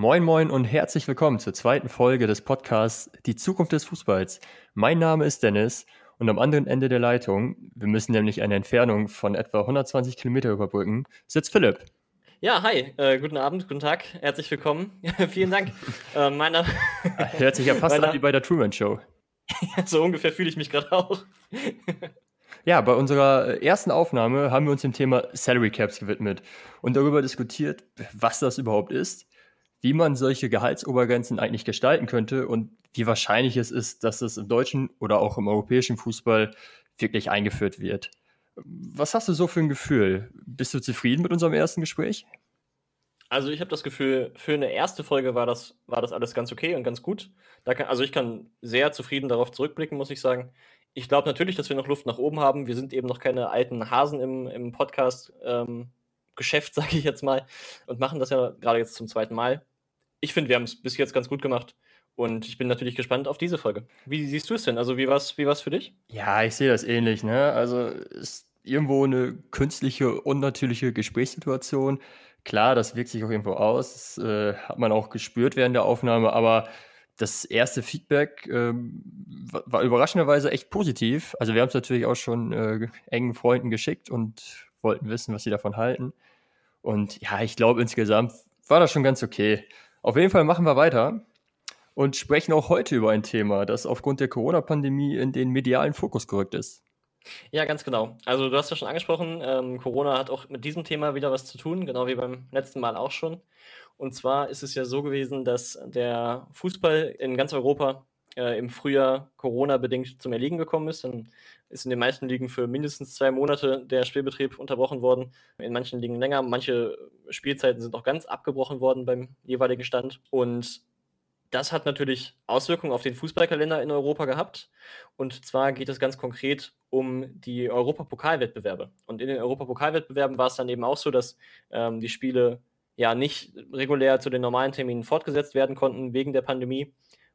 Moin Moin und herzlich willkommen zur zweiten Folge des Podcasts Die Zukunft des Fußballs. Mein Name ist Dennis und am anderen Ende der Leitung, wir müssen nämlich eine Entfernung von etwa 120 Kilometer überbrücken, sitzt Philipp. Ja, hi, äh, guten Abend, guten Tag, herzlich willkommen. Vielen Dank. äh, meiner Hört sich ja fast an wie bei der Truman Show. so ungefähr fühle ich mich gerade auch. Ja, bei unserer ersten Aufnahme haben wir uns dem Thema Salary Caps gewidmet und darüber diskutiert, was das überhaupt ist, wie man solche Gehaltsobergrenzen eigentlich gestalten könnte und wie wahrscheinlich es ist, dass es im deutschen oder auch im europäischen Fußball wirklich eingeführt wird. Was hast du so für ein Gefühl? Bist du zufrieden mit unserem ersten Gespräch? Also ich habe das Gefühl, für eine erste Folge war das, war das alles ganz okay und ganz gut. Kann, also ich kann sehr zufrieden darauf zurückblicken, muss ich sagen. Ich glaube natürlich, dass wir noch Luft nach oben haben. Wir sind eben noch keine alten Hasen im, im Podcast-Geschäft, ähm, sage ich jetzt mal, und machen das ja gerade jetzt zum zweiten Mal. Ich finde, wir haben es bis jetzt ganz gut gemacht. Und ich bin natürlich gespannt auf diese Folge. Wie siehst du es denn? Also, wie war es wie für dich? Ja, ich sehe das ähnlich. Ne? Also, ist irgendwo eine künstliche, unnatürliche Gesprächssituation. Klar, das wirkt sich auch irgendwo aus. Das äh, hat man auch gespürt während der Aufnahme, aber das erste Feedback ähm, war überraschenderweise echt positiv. Also wir haben es natürlich auch schon äh, engen Freunden geschickt und wollten wissen, was sie davon halten. Und ja, ich glaube insgesamt war das schon ganz okay. Auf jeden Fall machen wir weiter und sprechen auch heute über ein Thema, das aufgrund der Corona-Pandemie in den medialen Fokus gerückt ist. Ja, ganz genau. Also du hast ja schon angesprochen, ähm, Corona hat auch mit diesem Thema wieder was zu tun, genau wie beim letzten Mal auch schon. Und zwar ist es ja so gewesen, dass der Fußball in ganz Europa äh, im Frühjahr Corona-bedingt zum Erliegen gekommen ist. Dann ist in den meisten Ligen für mindestens zwei Monate der Spielbetrieb unterbrochen worden. In manchen Ligen länger. Manche Spielzeiten sind auch ganz abgebrochen worden beim jeweiligen Stand. Und das hat natürlich Auswirkungen auf den Fußballkalender in Europa gehabt. Und zwar geht es ganz konkret um die Europapokalwettbewerbe. Und in den Europapokalwettbewerben war es dann eben auch so, dass ähm, die Spiele ja nicht regulär zu den normalen Terminen fortgesetzt werden konnten wegen der Pandemie.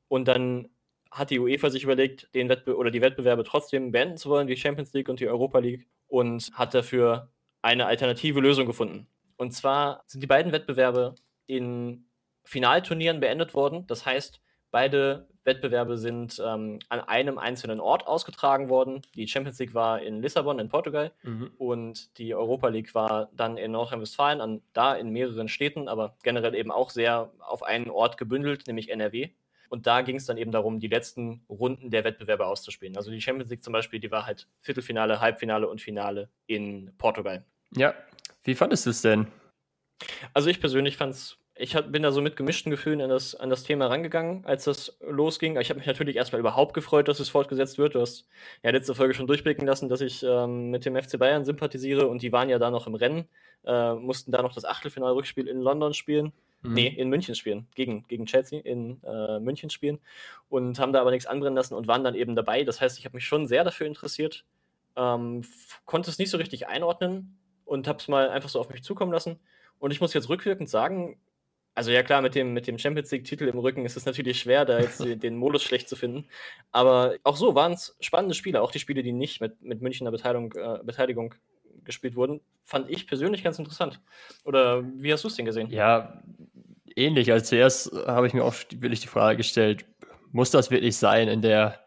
Und dann hat die UEFA sich überlegt, den Wettbe oder die Wettbewerbe trotzdem beenden zu wollen, die Champions League und die Europa League, und hat dafür eine alternative Lösung gefunden. Und zwar sind die beiden Wettbewerbe in Finalturnieren beendet worden. Das heißt, beide Wettbewerbe sind ähm, an einem einzelnen Ort ausgetragen worden. Die Champions League war in Lissabon in Portugal mhm. und die Europa League war dann in Nordrhein-Westfalen, da in mehreren Städten, aber generell eben auch sehr auf einen Ort gebündelt, nämlich NRW. Und da ging es dann eben darum, die letzten Runden der Wettbewerbe auszuspielen. Also die Champions League zum Beispiel, die war halt Viertelfinale, Halbfinale und Finale in Portugal. Ja, wie fandest du es denn? Also ich persönlich fand es ich hab, bin da so mit gemischten Gefühlen an das, an das Thema rangegangen, als das losging. Ich habe mich natürlich erstmal überhaupt gefreut, dass es fortgesetzt wird. Du hast ja letzte Folge schon durchblicken lassen, dass ich ähm, mit dem FC Bayern sympathisiere und die waren ja da noch im Rennen, äh, mussten da noch das Achtelfinalrückspiel in London spielen. Mhm. Nee, in München spielen, gegen, gegen Chelsea in äh, München spielen und haben da aber nichts anbrennen lassen und waren dann eben dabei. Das heißt, ich habe mich schon sehr dafür interessiert, ähm, konnte es nicht so richtig einordnen und habe es mal einfach so auf mich zukommen lassen. Und ich muss jetzt rückwirkend sagen, also ja klar, mit dem, mit dem Champions League-Titel im Rücken ist es natürlich schwer, da jetzt den Modus schlecht zu finden. Aber auch so waren es spannende Spiele, auch die Spiele, die nicht mit, mit Münchner Beteiligung, äh, Beteiligung gespielt wurden, fand ich persönlich ganz interessant. Oder wie hast du es denn gesehen? Ja, ähnlich. Also zuerst habe ich mir auch wirklich die Frage gestellt, muss das wirklich sein in der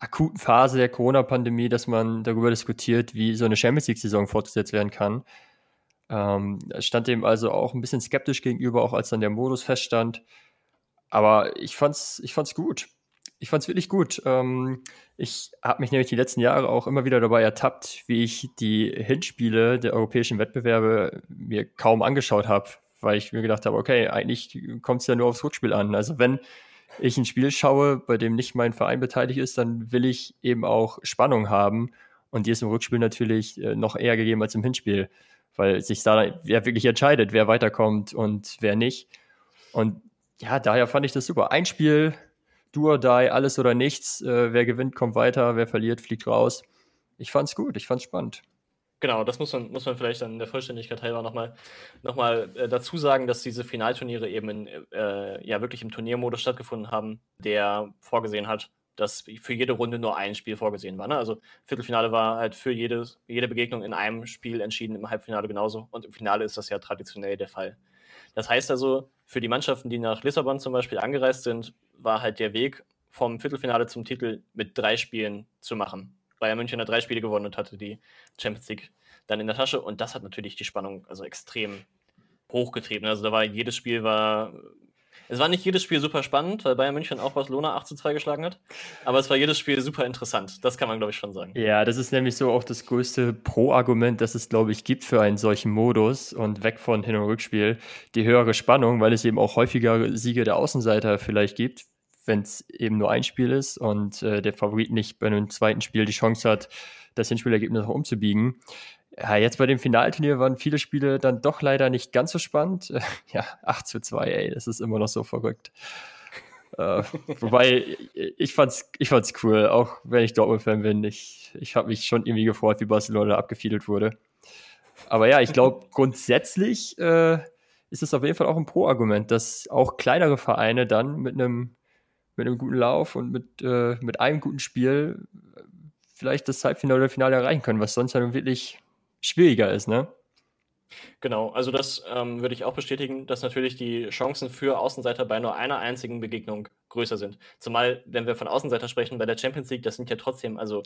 akuten Phase der Corona-Pandemie, dass man darüber diskutiert, wie so eine Champions League-Saison fortgesetzt werden kann? Ähm, stand dem also auch ein bisschen skeptisch gegenüber, auch als dann der Modus feststand. Aber ich fand's, ich fand's gut. Ich fand's wirklich gut. Ähm, ich habe mich nämlich die letzten Jahre auch immer wieder dabei ertappt, wie ich die Hinspiele der europäischen Wettbewerbe mir kaum angeschaut habe, weil ich mir gedacht habe, okay, eigentlich kommt es ja nur aufs Rückspiel an. Also wenn ich ein Spiel schaue, bei dem nicht mein Verein beteiligt ist, dann will ich eben auch Spannung haben. Und die ist im Rückspiel natürlich äh, noch eher gegeben als im Hinspiel weil sich da wer wirklich entscheidet, wer weiterkommt und wer nicht. Und ja, daher fand ich das super. Ein Spiel, do or die, alles oder nichts. Äh, wer gewinnt, kommt weiter, wer verliert, fliegt raus. Ich fand's gut, ich fand's spannend. Genau, das muss man, muss man vielleicht dann der Vollständigkeit halber nochmal noch mal, äh, dazu sagen, dass diese Finalturniere eben in, äh, ja wirklich im Turniermodus stattgefunden haben, der vorgesehen hat, dass für jede Runde nur ein Spiel vorgesehen war. Ne? Also Viertelfinale war halt für jedes, jede Begegnung in einem Spiel entschieden, im Halbfinale genauso. Und im Finale ist das ja traditionell der Fall. Das heißt also, für die Mannschaften, die nach Lissabon zum Beispiel angereist sind, war halt der Weg vom Viertelfinale zum Titel mit drei Spielen zu machen. Bayern München hat drei Spiele gewonnen und hatte die Champions League dann in der Tasche. Und das hat natürlich die Spannung also extrem hochgetrieben. Also da war jedes Spiel war es war nicht jedes Spiel super spannend, weil Bayern München auch Barcelona 8 zu 2 geschlagen hat. Aber es war jedes Spiel super interessant. Das kann man, glaube ich, schon sagen. Ja, das ist nämlich so auch das größte Pro-Argument, das es, glaube ich, gibt für einen solchen Modus und weg von Hin- und Rückspiel. Die höhere Spannung, weil es eben auch häufiger Siege der Außenseiter vielleicht gibt, wenn es eben nur ein Spiel ist und äh, der Favorit nicht bei einem zweiten Spiel die Chance hat, das Hinspielergebnis auch umzubiegen. Ja, jetzt bei dem Finalturnier waren viele Spiele dann doch leider nicht ganz so spannend. Ja, 8 zu 2, ey, das ist immer noch so verrückt. äh, wobei, ich fand's, ich fand's cool, auch wenn ich Dortmund-Fan bin. Ich, ich habe mich schon irgendwie gefreut, wie Barcelona abgefiedelt wurde. Aber ja, ich glaube, grundsätzlich äh, ist es auf jeden Fall auch ein Pro-Argument, dass auch kleinere Vereine dann mit einem mit einem guten Lauf und mit, äh, mit einem guten Spiel vielleicht das Halbfinale oder Finale erreichen können, was sonst ja nun wirklich schwieriger ist, ne? Genau, also das ähm, würde ich auch bestätigen, dass natürlich die Chancen für Außenseiter bei nur einer einzigen Begegnung größer sind. Zumal, wenn wir von Außenseiter sprechen, bei der Champions League, das sind ja trotzdem also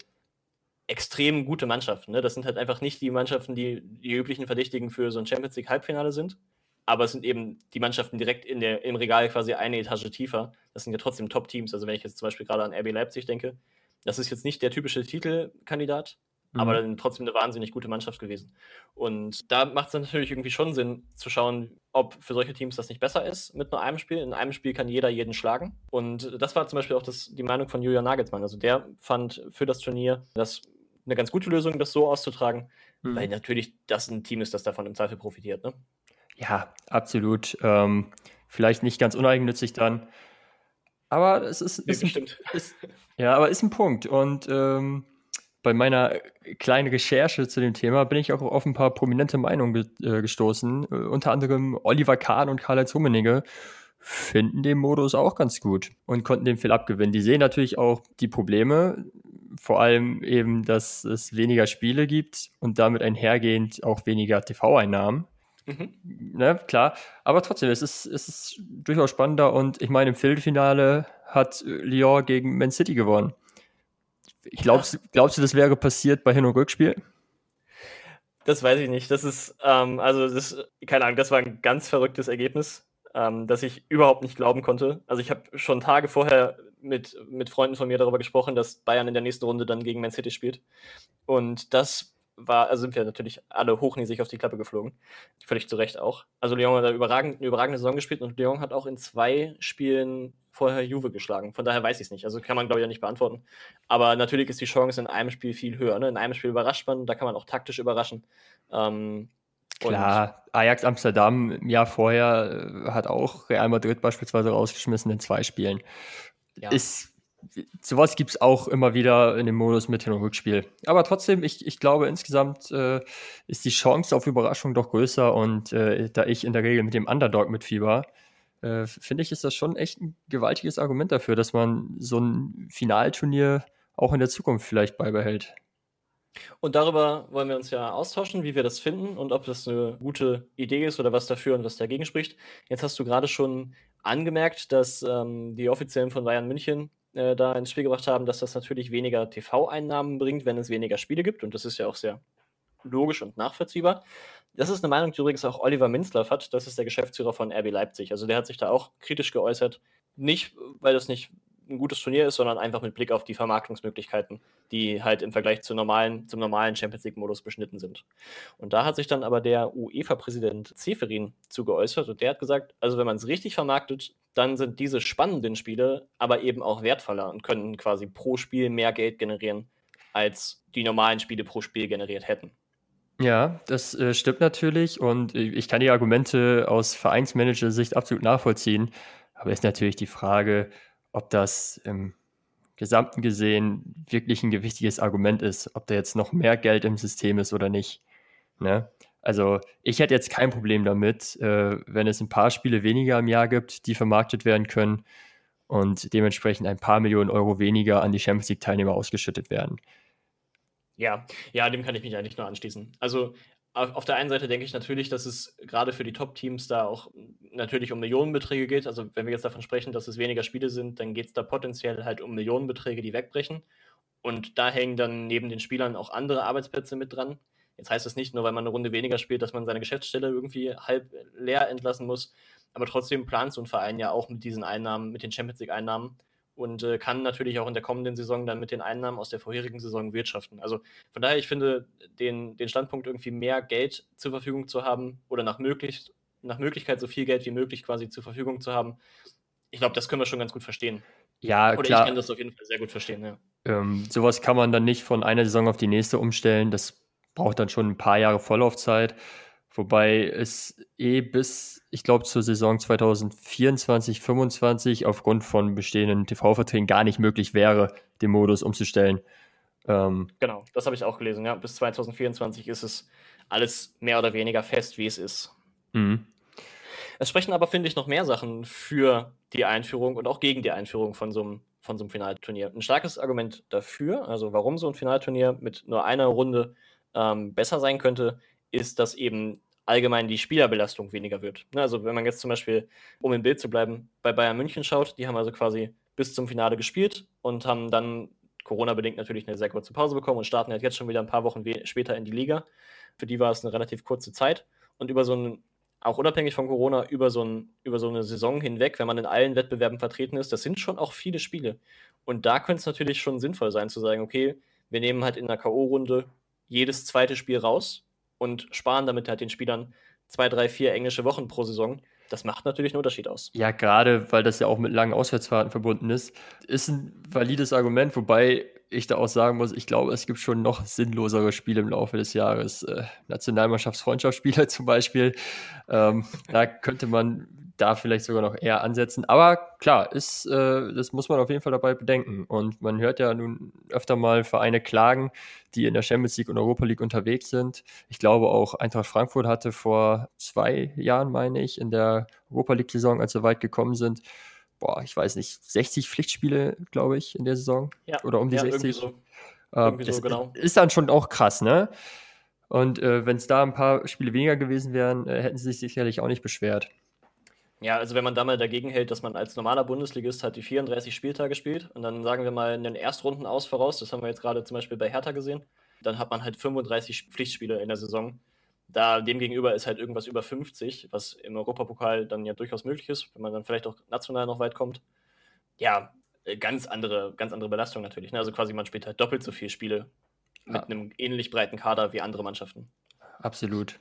extrem gute Mannschaften. Ne? Das sind halt einfach nicht die Mannschaften, die die üblichen Verdächtigen für so ein Champions League Halbfinale sind, aber es sind eben die Mannschaften direkt in der, im Regal quasi eine Etage tiefer. Das sind ja trotzdem Top-Teams. Also wenn ich jetzt zum Beispiel gerade an RB Leipzig denke, das ist jetzt nicht der typische Titelkandidat, mhm. aber dann trotzdem eine wahnsinnig gute Mannschaft gewesen. Und da macht es natürlich irgendwie schon Sinn zu schauen, ob für solche Teams das nicht besser ist mit nur einem Spiel. In einem Spiel kann jeder jeden schlagen. Und das war zum Beispiel auch das, die Meinung von Julian Nagelsmann. Also der fand für das Turnier das eine ganz gute Lösung, das so auszutragen, mhm. weil natürlich das ein Team ist, das davon im Zweifel profitiert. Ne? Ja, absolut. Ähm, vielleicht nicht ganz uneigennützig dann. Aber es ist, ist, ein, ist, ja, aber ist ein Punkt. Und ähm, bei meiner kleinen Recherche zu dem Thema bin ich auch auf ein paar prominente Meinungen ge äh, gestoßen. Äh, unter anderem Oliver Kahn und Karl-Heinz Rummenigge finden den Modus auch ganz gut und konnten den viel abgewinnen. Die sehen natürlich auch die Probleme, vor allem eben, dass es weniger Spiele gibt und damit einhergehend auch weniger TV-Einnahmen. Mhm. Ne, klar, aber trotzdem, es ist, es ist durchaus spannender und ich meine, im Viertelfinale hat Lyon gegen Man City gewonnen. Glaubst, ja. glaubst du, das wäre passiert bei Hin- und Rückspiel? Das weiß ich nicht. Das ist, ähm, also, das, keine Ahnung, das war ein ganz verrücktes Ergebnis, ähm, das ich überhaupt nicht glauben konnte. Also, ich habe schon Tage vorher mit, mit Freunden von mir darüber gesprochen, dass Bayern in der nächsten Runde dann gegen Man City spielt. Und das war, also sind wir natürlich alle hochnäsig auf die Klappe geflogen. Völlig zu Recht auch. Also Lyon hat eine überragende Saison gespielt und Lyon hat auch in zwei Spielen vorher Juve geschlagen. Von daher weiß ich es nicht. Also kann man, glaube ich, ja nicht beantworten. Aber natürlich ist die Chance in einem Spiel viel höher. Ne? In einem Spiel überrascht man, da kann man auch taktisch überraschen. Ähm, Klar, Ajax Amsterdam im Jahr vorher äh, hat auch Real Madrid beispielsweise rausgeschmissen in zwei Spielen. Ja. Ist sowas gibt es auch immer wieder in dem Modus mit Hin- und Rückspiel. Aber trotzdem, ich, ich glaube, insgesamt äh, ist die Chance auf Überraschung doch größer und äh, da ich in der Regel mit dem Underdog mitfieber, äh, finde ich, ist das schon echt ein gewaltiges Argument dafür, dass man so ein Finalturnier auch in der Zukunft vielleicht beibehält. Und darüber wollen wir uns ja austauschen, wie wir das finden und ob das eine gute Idee ist oder was dafür und was dagegen spricht. Jetzt hast du gerade schon angemerkt, dass ähm, die Offiziellen von Bayern München äh, da ins Spiel gebracht haben, dass das natürlich weniger TV-Einnahmen bringt, wenn es weniger Spiele gibt. Und das ist ja auch sehr logisch und nachvollziehbar. Das ist eine Meinung, die übrigens auch Oliver Minzlaff hat. Das ist der Geschäftsführer von RB Leipzig. Also der hat sich da auch kritisch geäußert. Nicht, weil das nicht ein gutes Turnier ist, sondern einfach mit Blick auf die Vermarktungsmöglichkeiten, die halt im Vergleich zu normalen, zum normalen Champions League-Modus beschnitten sind. Und da hat sich dann aber der UEFA-Präsident Zeferin zu geäußert und der hat gesagt, also wenn man es richtig vermarktet, dann sind diese spannenden Spiele aber eben auch wertvoller und können quasi pro Spiel mehr Geld generieren, als die normalen Spiele pro Spiel generiert hätten. Ja, das äh, stimmt natürlich und ich kann die Argumente aus Vereinsmanager-Sicht absolut nachvollziehen. Aber ist natürlich die Frage, ob das im Gesamten gesehen wirklich ein gewichtiges Argument ist, ob da jetzt noch mehr Geld im System ist oder nicht. Ne? Also ich hätte jetzt kein Problem damit, äh, wenn es ein paar Spiele weniger im Jahr gibt, die vermarktet werden können und dementsprechend ein paar Millionen Euro weniger an die Champions League-Teilnehmer ausgeschüttet werden. Ja, ja, dem kann ich mich eigentlich nur anschließen. Also auf der einen Seite denke ich natürlich, dass es gerade für die Top-Teams da auch natürlich um Millionenbeträge geht. Also wenn wir jetzt davon sprechen, dass es weniger Spiele sind, dann geht es da potenziell halt um Millionenbeträge, die wegbrechen. Und da hängen dann neben den Spielern auch andere Arbeitsplätze mit dran. Jetzt heißt das nicht nur, weil man eine Runde weniger spielt, dass man seine Geschäftsstelle irgendwie halb leer entlassen muss. Aber trotzdem plant so ein Verein ja auch mit diesen Einnahmen, mit den Champions League-Einnahmen und äh, kann natürlich auch in der kommenden Saison dann mit den Einnahmen aus der vorherigen Saison wirtschaften. Also von daher, ich finde den, den Standpunkt, irgendwie mehr Geld zur Verfügung zu haben oder nach, möglich, nach Möglichkeit so viel Geld wie möglich quasi zur Verfügung zu haben, ich glaube, das können wir schon ganz gut verstehen. Ja, oder klar. ich kann das auf jeden Fall sehr gut verstehen, ja. Ähm, sowas kann man dann nicht von einer Saison auf die nächste umstellen. Das braucht dann schon ein paar Jahre Vorlaufzeit. Wobei es eh bis, ich glaube, zur Saison 2024, 2025 aufgrund von bestehenden TV-Verträgen gar nicht möglich wäre, den Modus umzustellen. Ähm, genau, das habe ich auch gelesen. Ja, bis 2024 ist es alles mehr oder weniger fest, wie es ist. Mhm. Es sprechen aber, finde ich, noch mehr Sachen für die Einführung und auch gegen die Einführung von so einem, von so einem Finalturnier. Ein starkes Argument dafür, also warum so ein Finalturnier mit nur einer Runde ähm, besser sein könnte, ist, dass eben allgemein die Spielerbelastung weniger wird. Ne, also wenn man jetzt zum Beispiel, um im Bild zu bleiben, bei Bayern München schaut, die haben also quasi bis zum Finale gespielt und haben dann Corona-bedingt natürlich eine sehr kurze Pause bekommen und starten halt jetzt schon wieder ein paar Wochen später in die Liga. Für die war es eine relativ kurze Zeit. Und über so einen, auch unabhängig von Corona, über so, ein, über so eine Saison hinweg, wenn man in allen Wettbewerben vertreten ist, das sind schon auch viele Spiele. Und da könnte es natürlich schon sinnvoll sein zu sagen, okay, wir nehmen halt in der K.O.-Runde jedes zweite Spiel raus und sparen damit halt den Spielern zwei, drei, vier englische Wochen pro Saison. Das macht natürlich einen Unterschied aus. Ja, gerade weil das ja auch mit langen Auswärtsfahrten verbunden ist, ist ein valides Argument, wobei ich da auch sagen muss, ich glaube, es gibt schon noch sinnlosere Spiele im Laufe des Jahres. Äh, Nationalmannschaftsfreundschaftsspiele zum Beispiel. Ähm, da könnte man da vielleicht sogar noch eher ansetzen. Aber klar, ist, äh, das muss man auf jeden Fall dabei bedenken. Und man hört ja nun öfter mal Vereine klagen, die in der Champions League und Europa League unterwegs sind. Ich glaube auch Eintracht Frankfurt hatte vor zwei Jahren, meine ich, in der Europa League-Saison, als sie weit gekommen sind, boah, ich weiß nicht, 60 Pflichtspiele, glaube ich, in der Saison. Ja, Oder um die ja, 60. Irgendwie so. Irgendwie so, genau. Ist dann schon auch krass, ne? Und äh, wenn es da ein paar Spiele weniger gewesen wären, äh, hätten sie sich sicherlich auch nicht beschwert. Ja, also wenn man da mal dagegen hält, dass man als normaler Bundesligist halt die 34 Spieltage spielt und dann sagen wir mal in den Erstrunden aus voraus, das haben wir jetzt gerade zum Beispiel bei Hertha gesehen, dann hat man halt 35 Pflichtspiele in der Saison. Da demgegenüber ist halt irgendwas über 50, was im Europapokal dann ja durchaus möglich ist, wenn man dann vielleicht auch national noch weit kommt. Ja, äh, ganz andere, ganz andere Belastung natürlich. Ne? Also quasi man spielt halt doppelt so viele Spiele mit ja. einem ähnlich breiten Kader wie andere Mannschaften. Absolut.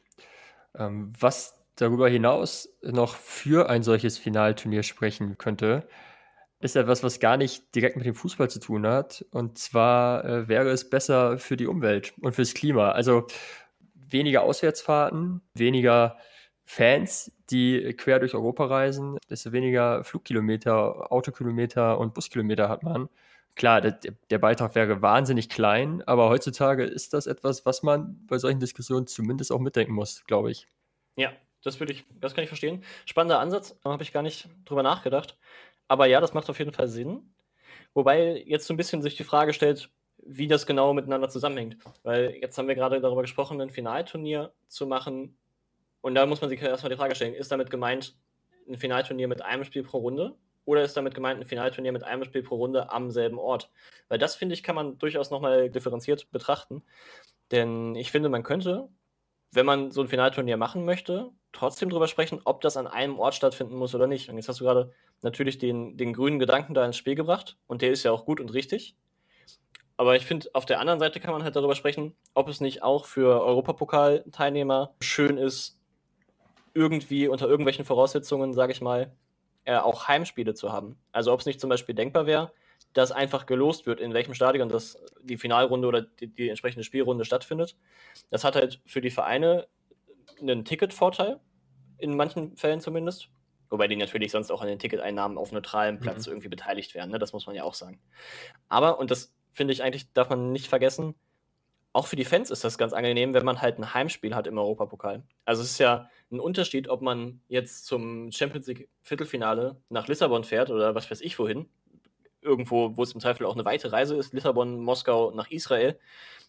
Ähm, was darüber hinaus noch für ein solches Finalturnier sprechen könnte, ist etwas, was gar nicht direkt mit dem Fußball zu tun hat. Und zwar äh, wäre es besser für die Umwelt und fürs Klima. Also weniger Auswärtsfahrten, weniger Fans, die quer durch Europa reisen, desto weniger Flugkilometer, Autokilometer und Buskilometer hat man. Klar, der, der, Beitrag wäre wahnsinnig klein, aber heutzutage ist das etwas, was man bei solchen Diskussionen zumindest auch mitdenken muss, glaube ich. Ja, das würde ich, das kann ich verstehen. Spannender Ansatz, da habe ich gar nicht drüber nachgedacht. Aber ja, das macht auf jeden Fall Sinn. Wobei jetzt so ein bisschen sich die Frage stellt, wie das genau miteinander zusammenhängt. Weil jetzt haben wir gerade darüber gesprochen, ein Finalturnier zu machen. Und da muss man sich erstmal die Frage stellen, ist damit gemeint ein Finalturnier mit einem Spiel pro Runde? Oder ist damit gemeint ein Finalturnier mit einem Spiel pro Runde am selben Ort? Weil das, finde ich, kann man durchaus nochmal differenziert betrachten. Denn ich finde, man könnte wenn man so ein Finalturnier machen möchte, trotzdem drüber sprechen, ob das an einem Ort stattfinden muss oder nicht. Und jetzt hast du gerade natürlich den, den grünen Gedanken da ins Spiel gebracht und der ist ja auch gut und richtig. Aber ich finde, auf der anderen Seite kann man halt darüber sprechen, ob es nicht auch für Europapokal-Teilnehmer schön ist, irgendwie unter irgendwelchen Voraussetzungen, sage ich mal, äh, auch Heimspiele zu haben. Also ob es nicht zum Beispiel denkbar wäre, dass einfach gelost wird, in welchem Stadion das, die Finalrunde oder die, die entsprechende Spielrunde stattfindet. Das hat halt für die Vereine einen Ticketvorteil, in manchen Fällen zumindest. Wobei die natürlich sonst auch an den Ticketeinnahmen auf neutralem Platz mhm. irgendwie beteiligt werden. Ne? Das muss man ja auch sagen. Aber, und das finde ich eigentlich, darf man nicht vergessen, auch für die Fans ist das ganz angenehm, wenn man halt ein Heimspiel hat im Europapokal. Also es ist ja ein Unterschied, ob man jetzt zum Champions League Viertelfinale nach Lissabon fährt oder was weiß ich wohin, irgendwo, wo es im Zweifel auch eine weite Reise ist, Lissabon, Moskau nach Israel,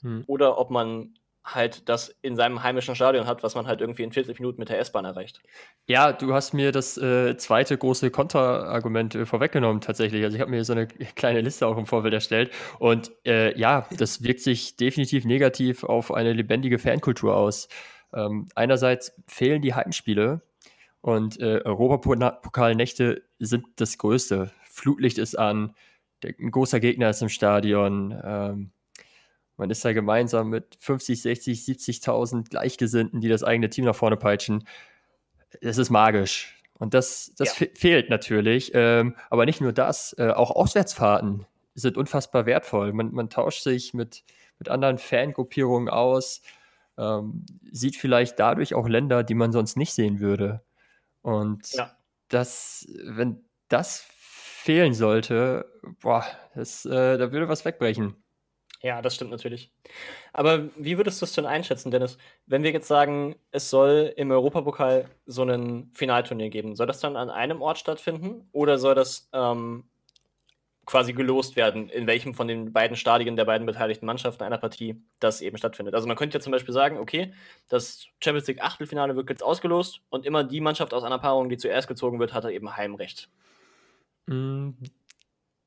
hm. oder ob man halt das in seinem heimischen Stadion hat, was man halt irgendwie in 40 Minuten mit der S-Bahn erreicht. Ja, du hast mir das äh, zweite große Konterargument äh, vorweggenommen tatsächlich. Also ich habe mir so eine kleine Liste auch im Vorfeld erstellt und äh, ja, das wirkt sich definitiv negativ auf eine lebendige Fankultur aus. Ähm, einerseits fehlen die Heimspiele und äh, Europapokalnächte sind das Größte. Flutlicht ist an, der, ein großer Gegner ist im Stadion. Ähm, man ist da gemeinsam mit 50, 60, 70.000 Gleichgesinnten, die das eigene Team nach vorne peitschen. Es ist magisch. Und das, das ja. fehlt natürlich. Ähm, aber nicht nur das, äh, auch Auswärtsfahrten sind unfassbar wertvoll. Man, man tauscht sich mit, mit anderen Fangruppierungen aus, ähm, sieht vielleicht dadurch auch Länder, die man sonst nicht sehen würde. Und ja. das, wenn das fehlen sollte, boah, das, äh, da würde was wegbrechen. Ja, das stimmt natürlich. Aber wie würdest du es denn einschätzen, Dennis? Wenn wir jetzt sagen, es soll im Europapokal so ein Finalturnier geben, soll das dann an einem Ort stattfinden oder soll das ähm, quasi gelost werden, in welchem von den beiden Stadien der beiden beteiligten Mannschaften einer Partie das eben stattfindet? Also man könnte ja zum Beispiel sagen, okay, das Champions League Achtelfinale wird jetzt ausgelost und immer die Mannschaft aus einer Paarung, die zuerst gezogen wird, hat eben Heimrecht.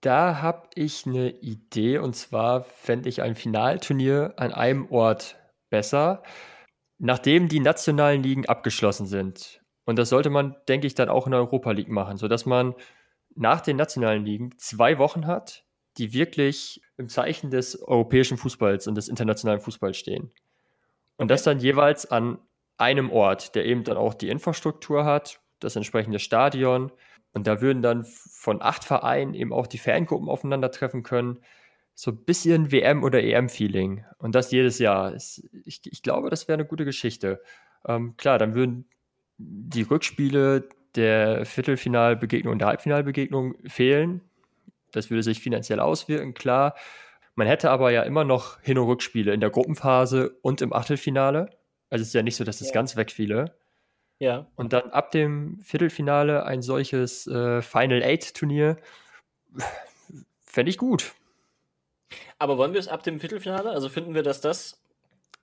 Da habe ich eine Idee und zwar fände ich ein Finalturnier an einem Ort besser, nachdem die nationalen Ligen abgeschlossen sind. Und das sollte man, denke ich, dann auch in der Europa League machen, sodass man nach den nationalen Ligen zwei Wochen hat, die wirklich im Zeichen des europäischen Fußballs und des internationalen Fußballs stehen. Und okay. das dann jeweils an einem Ort, der eben dann auch die Infrastruktur hat, das entsprechende Stadion, und da würden dann von acht Vereinen eben auch die Fangruppen aufeinandertreffen können. So ein bisschen WM- oder EM-Feeling. Und das jedes Jahr. Ich, ich glaube, das wäre eine gute Geschichte. Ähm, klar, dann würden die Rückspiele der Viertelfinalbegegnung und der Halbfinalbegegnung fehlen. Das würde sich finanziell auswirken, klar. Man hätte aber ja immer noch Hin- und Rückspiele in der Gruppenphase und im Achtelfinale. Also es ist ja nicht so, dass das ja. ganz wegfiele. Ja. Und dann ab dem Viertelfinale ein solches äh, Final Eight Turnier fände ich gut. Aber wollen wir es ab dem Viertelfinale? Also finden wir, dass das,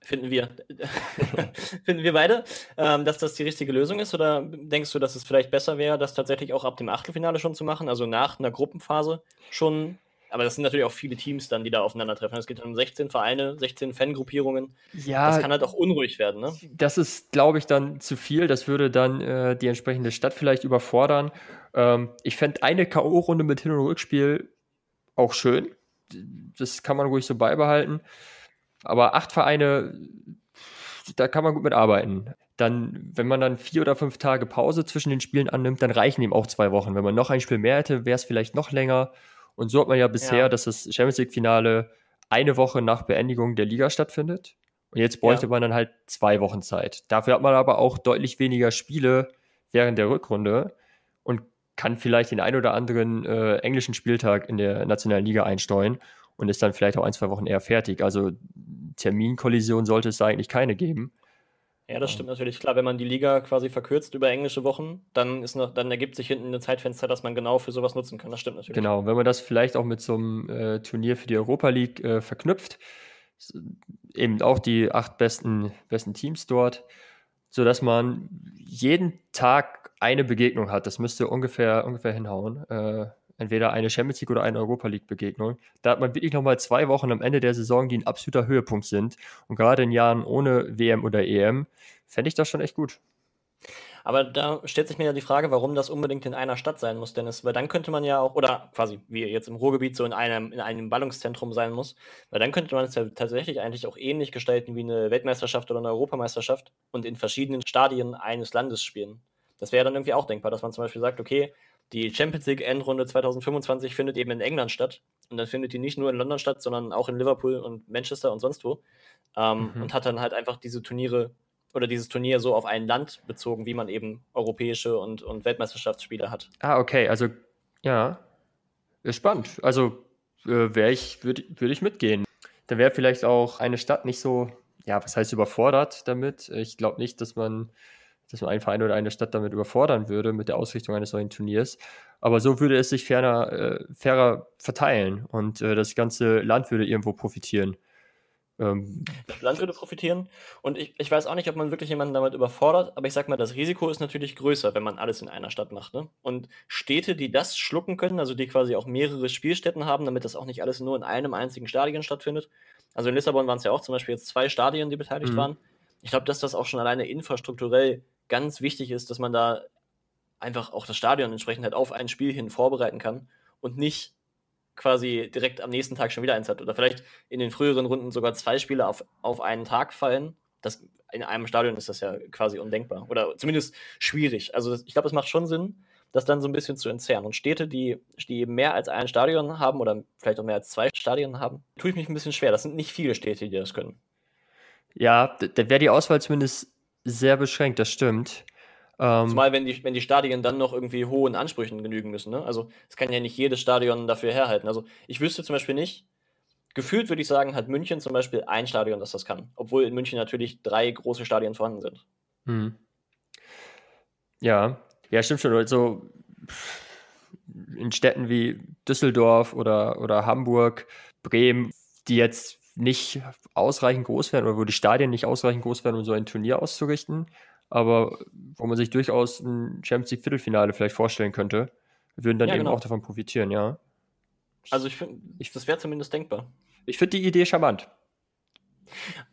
finden wir, finden wir beide, ähm, dass das die richtige Lösung ist? Oder denkst du, dass es vielleicht besser wäre, das tatsächlich auch ab dem Achtelfinale schon zu machen? Also nach einer Gruppenphase schon aber das sind natürlich auch viele Teams dann, die da aufeinandertreffen. Es geht um 16 Vereine, 16 Fangruppierungen. Ja. Das kann halt auch unruhig werden, ne? Das ist, glaube ich, dann zu viel. Das würde dann äh, die entsprechende Stadt vielleicht überfordern. Ähm, ich fände eine K.O.-Runde mit Hin- und Rückspiel auch schön. Das kann man ruhig so beibehalten. Aber acht Vereine, da kann man gut mitarbeiten. Dann, wenn man dann vier oder fünf Tage Pause zwischen den Spielen annimmt, dann reichen ihm auch zwei Wochen. Wenn man noch ein Spiel mehr hätte, wäre es vielleicht noch länger. Und so hat man ja bisher, ja. dass das Champions League-Finale eine Woche nach Beendigung der Liga stattfindet. Und jetzt bräuchte ja. man dann halt zwei Wochen Zeit. Dafür hat man aber auch deutlich weniger Spiele während der Rückrunde und kann vielleicht den ein oder anderen äh, englischen Spieltag in der nationalen Liga einsteuern und ist dann vielleicht auch ein, zwei Wochen eher fertig. Also Terminkollision sollte es da eigentlich keine geben. Ja, das stimmt natürlich. Klar, wenn man die Liga quasi verkürzt über englische Wochen, dann, ist noch, dann ergibt sich hinten ein Zeitfenster, das man genau für sowas nutzen kann. Das stimmt natürlich. Genau, wenn man das vielleicht auch mit so einem äh, Turnier für die Europa League äh, verknüpft, eben auch die acht besten, besten Teams dort, sodass man jeden Tag eine Begegnung hat. Das müsste ungefähr, ungefähr hinhauen. Äh, entweder eine Champions League oder eine Europa League Begegnung. Da hat man wirklich nochmal zwei Wochen am Ende der Saison, die ein absoluter Höhepunkt sind. Und gerade in Jahren ohne WM oder EM fände ich das schon echt gut. Aber da stellt sich mir ja die Frage, warum das unbedingt in einer Stadt sein muss, Dennis. Weil dann könnte man ja auch, oder quasi wie jetzt im Ruhrgebiet so in einem, in einem Ballungszentrum sein muss, weil dann könnte man es ja tatsächlich eigentlich auch ähnlich gestalten wie eine Weltmeisterschaft oder eine Europameisterschaft und in verschiedenen Stadien eines Landes spielen. Das wäre dann irgendwie auch denkbar, dass man zum Beispiel sagt, okay, die Champions League Endrunde 2025 findet eben in England statt. Und dann findet die nicht nur in London statt, sondern auch in Liverpool und Manchester und sonst wo. Ähm, mhm. Und hat dann halt einfach diese Turniere oder dieses Turnier so auf ein Land bezogen, wie man eben europäische und, und Weltmeisterschaftsspiele hat. Ah, okay. Also, ja. Ist spannend. Also, äh, wäre ich, würde würd ich mitgehen. Dann wäre vielleicht auch eine Stadt nicht so, ja, was heißt überfordert damit. Ich glaube nicht, dass man dass man einen Verein oder eine Stadt damit überfordern würde mit der Ausrichtung eines solchen Turniers. Aber so würde es sich ferner, äh, fairer verteilen und äh, das ganze Land würde irgendwo profitieren. Ähm, das Land würde profitieren. Und ich, ich weiß auch nicht, ob man wirklich jemanden damit überfordert, aber ich sag mal, das Risiko ist natürlich größer, wenn man alles in einer Stadt macht. Ne? Und Städte, die das schlucken können, also die quasi auch mehrere Spielstätten haben, damit das auch nicht alles nur in einem einzigen Stadion stattfindet. Also in Lissabon waren es ja auch zum Beispiel jetzt zwei Stadien, die beteiligt mhm. waren. Ich glaube, dass das auch schon alleine infrastrukturell ganz wichtig ist, dass man da einfach auch das Stadion entsprechend halt auf ein Spiel hin vorbereiten kann und nicht quasi direkt am nächsten Tag schon wieder eins hat. Oder vielleicht in den früheren Runden sogar zwei Spiele auf, auf einen Tag fallen. Das, in einem Stadion ist das ja quasi undenkbar. Oder zumindest schwierig. Also ich glaube, es macht schon Sinn, das dann so ein bisschen zu entzerren. Und Städte, die, die mehr als ein Stadion haben oder vielleicht auch mehr als zwei Stadien haben, tue ich mich ein bisschen schwer. Das sind nicht viele Städte, die das können. Ja, da wäre die Auswahl zumindest sehr beschränkt, das stimmt. Ähm, Zumal, wenn die, wenn die Stadien dann noch irgendwie hohen Ansprüchen genügen müssen. Ne? Also, es kann ja nicht jedes Stadion dafür herhalten. Also, ich wüsste zum Beispiel nicht, gefühlt würde ich sagen, hat München zum Beispiel ein Stadion, das das kann. Obwohl in München natürlich drei große Stadien vorhanden sind. Hm. Ja, ja, stimmt schon. Also, in Städten wie Düsseldorf oder, oder Hamburg, Bremen, die jetzt nicht ausreichend groß werden oder wo die Stadien nicht ausreichend groß werden, um so ein Turnier auszurichten, aber wo man sich durchaus ein Champions League Viertelfinale vielleicht vorstellen könnte, würden dann ja, eben genau. auch davon profitieren, ja. Also ich finde, das wäre zumindest denkbar. Ich finde die Idee charmant.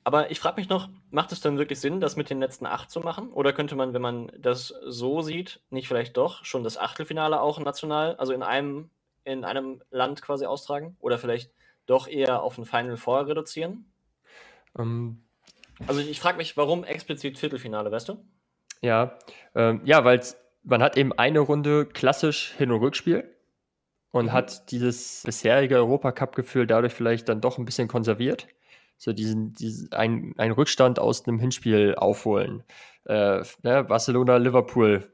Aber ich frage mich noch, macht es dann wirklich Sinn, das mit den letzten acht zu machen? Oder könnte man, wenn man das so sieht, nicht vielleicht doch schon das Achtelfinale auch national, also in einem, in einem Land quasi austragen? Oder vielleicht doch eher auf ein Final Four reduzieren? Ähm, also ich frage mich, warum explizit Viertelfinale, weißt du? Ja, ähm, ja, weil man hat eben eine Runde klassisch Hin- und Rückspiel und mhm. hat dieses bisherige Europacup-Gefühl dadurch vielleicht dann doch ein bisschen konserviert. So diesen, diesen ein, ein Rückstand aus einem Hinspiel aufholen. Äh, ne, Barcelona, Liverpool,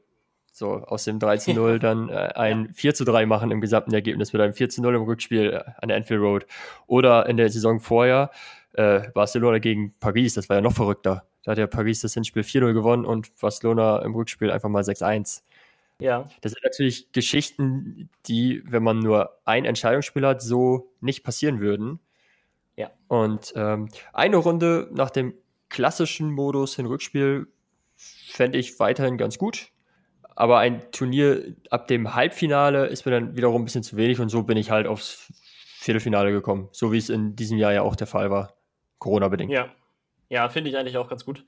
so aus dem 13-0 dann äh, ein ja. 4 3 machen im gesamten Ergebnis mit einem 4 0 im Rückspiel äh, an der Anfield Road. Oder in der Saison vorher äh, Barcelona gegen Paris, das war ja noch verrückter. Da hat ja Paris das Hinspiel 4-0 gewonnen und Barcelona im Rückspiel einfach mal 6-1. Ja. Das sind natürlich Geschichten, die, wenn man nur ein Entscheidungsspiel hat, so nicht passieren würden. Ja. Und ähm, eine Runde nach dem klassischen Modus in Rückspiel fände ich weiterhin ganz gut. Aber ein Turnier ab dem Halbfinale ist mir dann wiederum ein bisschen zu wenig und so bin ich halt aufs Viertelfinale gekommen, so wie es in diesem Jahr ja auch der Fall war. Corona-bedingt. Ja. Ja, finde ich eigentlich auch ganz gut.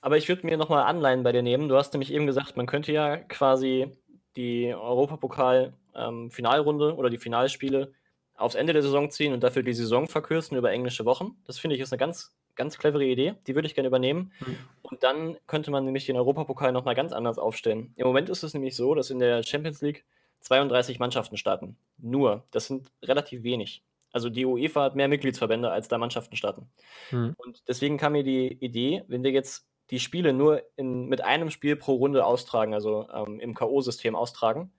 Aber ich würde mir nochmal Anleihen bei dir nehmen. Du hast nämlich eben gesagt, man könnte ja quasi die Europapokal-Finalrunde ähm, oder die Finalspiele aufs Ende der Saison ziehen und dafür die Saison verkürzen über englische Wochen. Das finde ich ist eine ganz, ganz clevere Idee. Die würde ich gerne übernehmen. Mhm. Und dann könnte man nämlich den Europapokal nochmal ganz anders aufstellen. Im Moment ist es nämlich so, dass in der Champions League 32 Mannschaften starten. Nur. Das sind relativ wenig. Also die UEFA hat mehr Mitgliedsverbände, als da Mannschaften starten. Mhm. Und deswegen kam mir die Idee, wenn wir jetzt die Spiele nur in, mit einem Spiel pro Runde austragen, also ähm, im K.O.-System austragen,